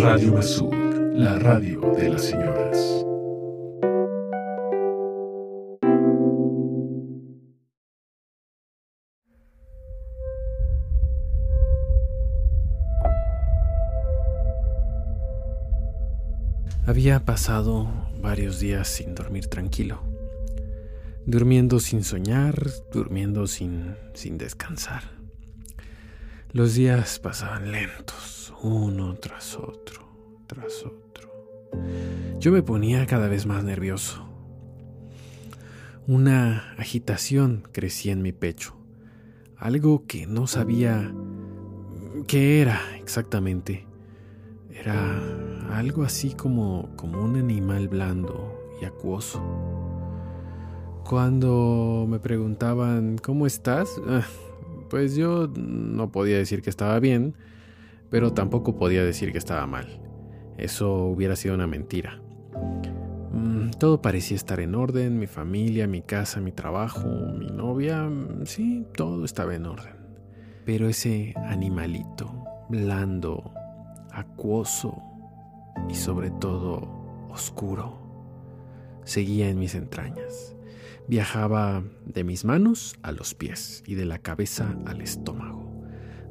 Radio Masud, la radio de las señoras. Había pasado varios días sin dormir tranquilo, durmiendo sin soñar, durmiendo sin, sin descansar. Los días pasaban lentos, uno tras otro, tras otro. Yo me ponía cada vez más nervioso. Una agitación crecía en mi pecho, algo que no sabía qué era exactamente. Era algo así como, como un animal blando y acuoso. Cuando me preguntaban, ¿cómo estás? Pues yo no podía decir que estaba bien, pero tampoco podía decir que estaba mal. Eso hubiera sido una mentira. Mm, todo parecía estar en orden, mi familia, mi casa, mi trabajo, mi novia, mm, sí, todo estaba en orden. Pero ese animalito, blando, acuoso y sobre todo oscuro, seguía en mis entrañas. Viajaba de mis manos a los pies y de la cabeza al estómago,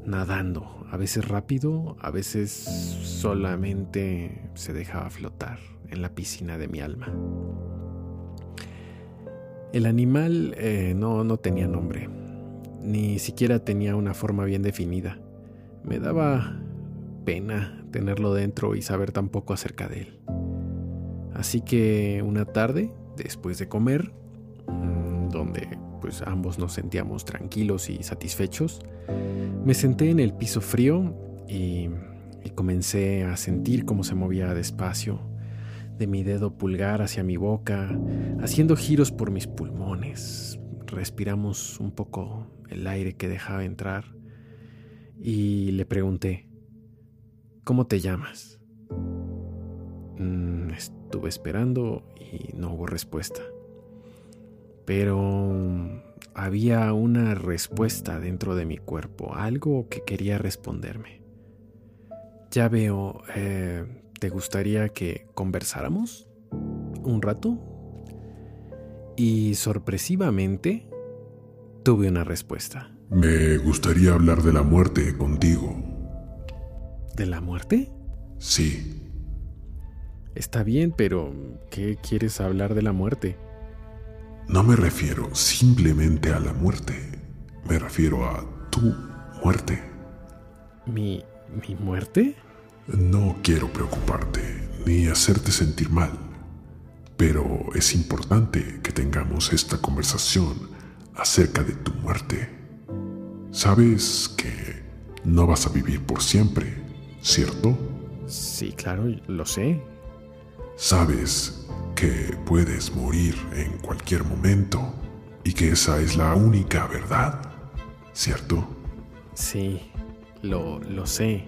nadando, a veces rápido, a veces solamente se dejaba flotar en la piscina de mi alma. El animal eh, no, no tenía nombre, ni siquiera tenía una forma bien definida. Me daba pena tenerlo dentro y saber tan poco acerca de él. Así que una tarde, después de comer, donde pues ambos nos sentíamos tranquilos y satisfechos, me senté en el piso frío y, y comencé a sentir cómo se movía despacio de mi dedo pulgar hacia mi boca, haciendo giros por mis pulmones. Respiramos un poco el aire que dejaba entrar y le pregunté, ¿Cómo te llamas? Mm, estuve esperando y no hubo respuesta. Pero había una respuesta dentro de mi cuerpo, algo que quería responderme. Ya veo, eh, ¿te gustaría que conversáramos un rato? Y sorpresivamente tuve una respuesta. Me gustaría hablar de la muerte contigo. ¿De la muerte? Sí. Está bien, pero ¿qué quieres hablar de la muerte? No me refiero simplemente a la muerte. Me refiero a tu muerte. ¿Mi, mi muerte? No quiero preocuparte ni hacerte sentir mal, pero es importante que tengamos esta conversación acerca de tu muerte. Sabes que no vas a vivir por siempre ¿cierto? Sí, claro, lo sé. Sabes que puedes morir en cualquier momento y que esa es la única verdad, ¿cierto? Sí, lo, lo sé.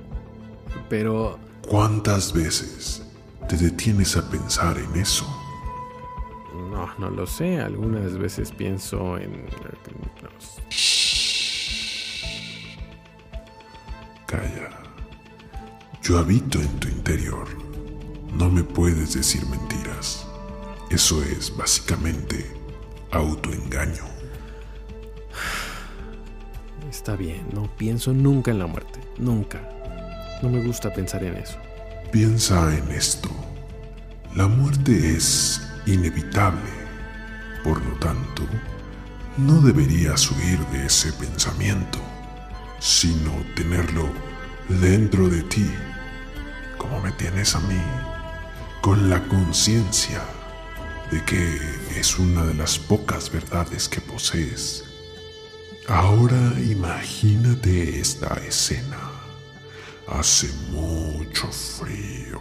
Pero... ¿Cuántas veces te detienes a pensar en eso? No, no lo sé. Algunas veces pienso en... Calla. Yo habito en tu interior. No me puedes decir mentiras. Eso es básicamente autoengaño. Está bien, no pienso nunca en la muerte. Nunca. No me gusta pensar en eso. Piensa en esto. La muerte es inevitable. Por lo tanto, no deberías huir de ese pensamiento, sino tenerlo dentro de ti como me tienes a mí, con la conciencia de que es una de las pocas verdades que posees. Ahora imagínate esta escena. Hace mucho frío,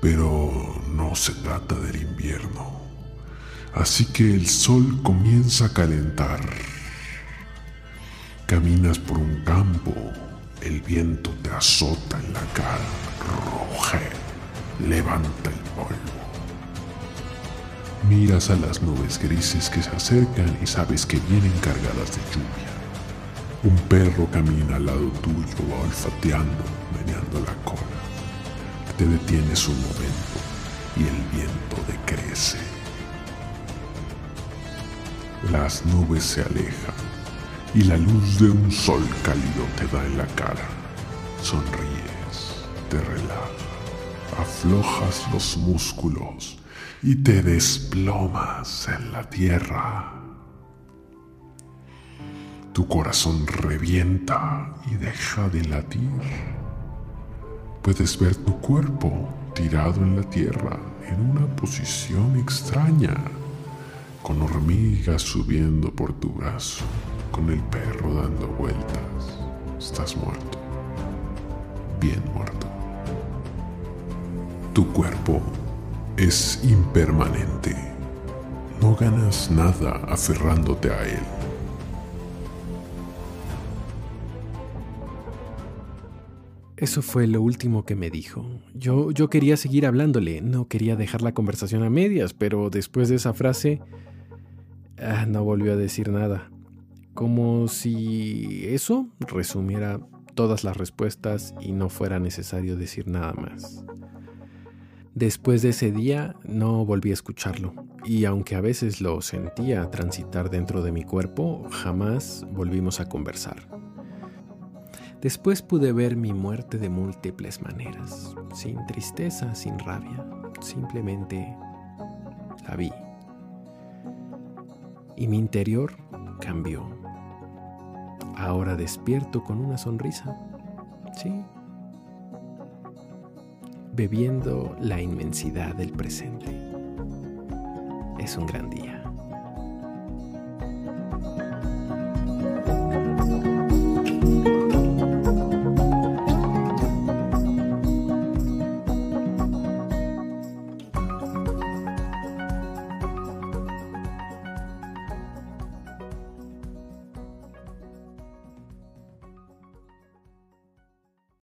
pero no se trata del invierno. Así que el sol comienza a calentar. Caminas por un campo el viento te azota en la cara, ruge, levanta el polvo. Miras a las nubes grises que se acercan y sabes que vienen cargadas de lluvia. Un perro camina al lado tuyo olfateando, meneando la cola. Te detienes un momento y el viento decrece. Las nubes se alejan y la luz de un sol cálido te da en la cara. Sonríes, te relajas, aflojas los músculos y te desplomas en la tierra. Tu corazón revienta y deja de latir. Puedes ver tu cuerpo tirado en la tierra en una posición extraña, con hormigas subiendo por tu brazo, con el perro dando vueltas. Estás muerto, bien muerto. Tu cuerpo es impermanente. No ganas nada aferrándote a él. Eso fue lo último que me dijo. Yo, yo quería seguir hablándole, no quería dejar la conversación a medias, pero después de esa frase ah, no volvió a decir nada. Como si eso resumiera todas las respuestas y no fuera necesario decir nada más. Después de ese día no volví a escucharlo, y aunque a veces lo sentía transitar dentro de mi cuerpo, jamás volvimos a conversar. Después pude ver mi muerte de múltiples maneras, sin tristeza, sin rabia, simplemente la vi. Y mi interior cambió. Ahora despierto con una sonrisa, sí, bebiendo la inmensidad del presente. Es un gran día.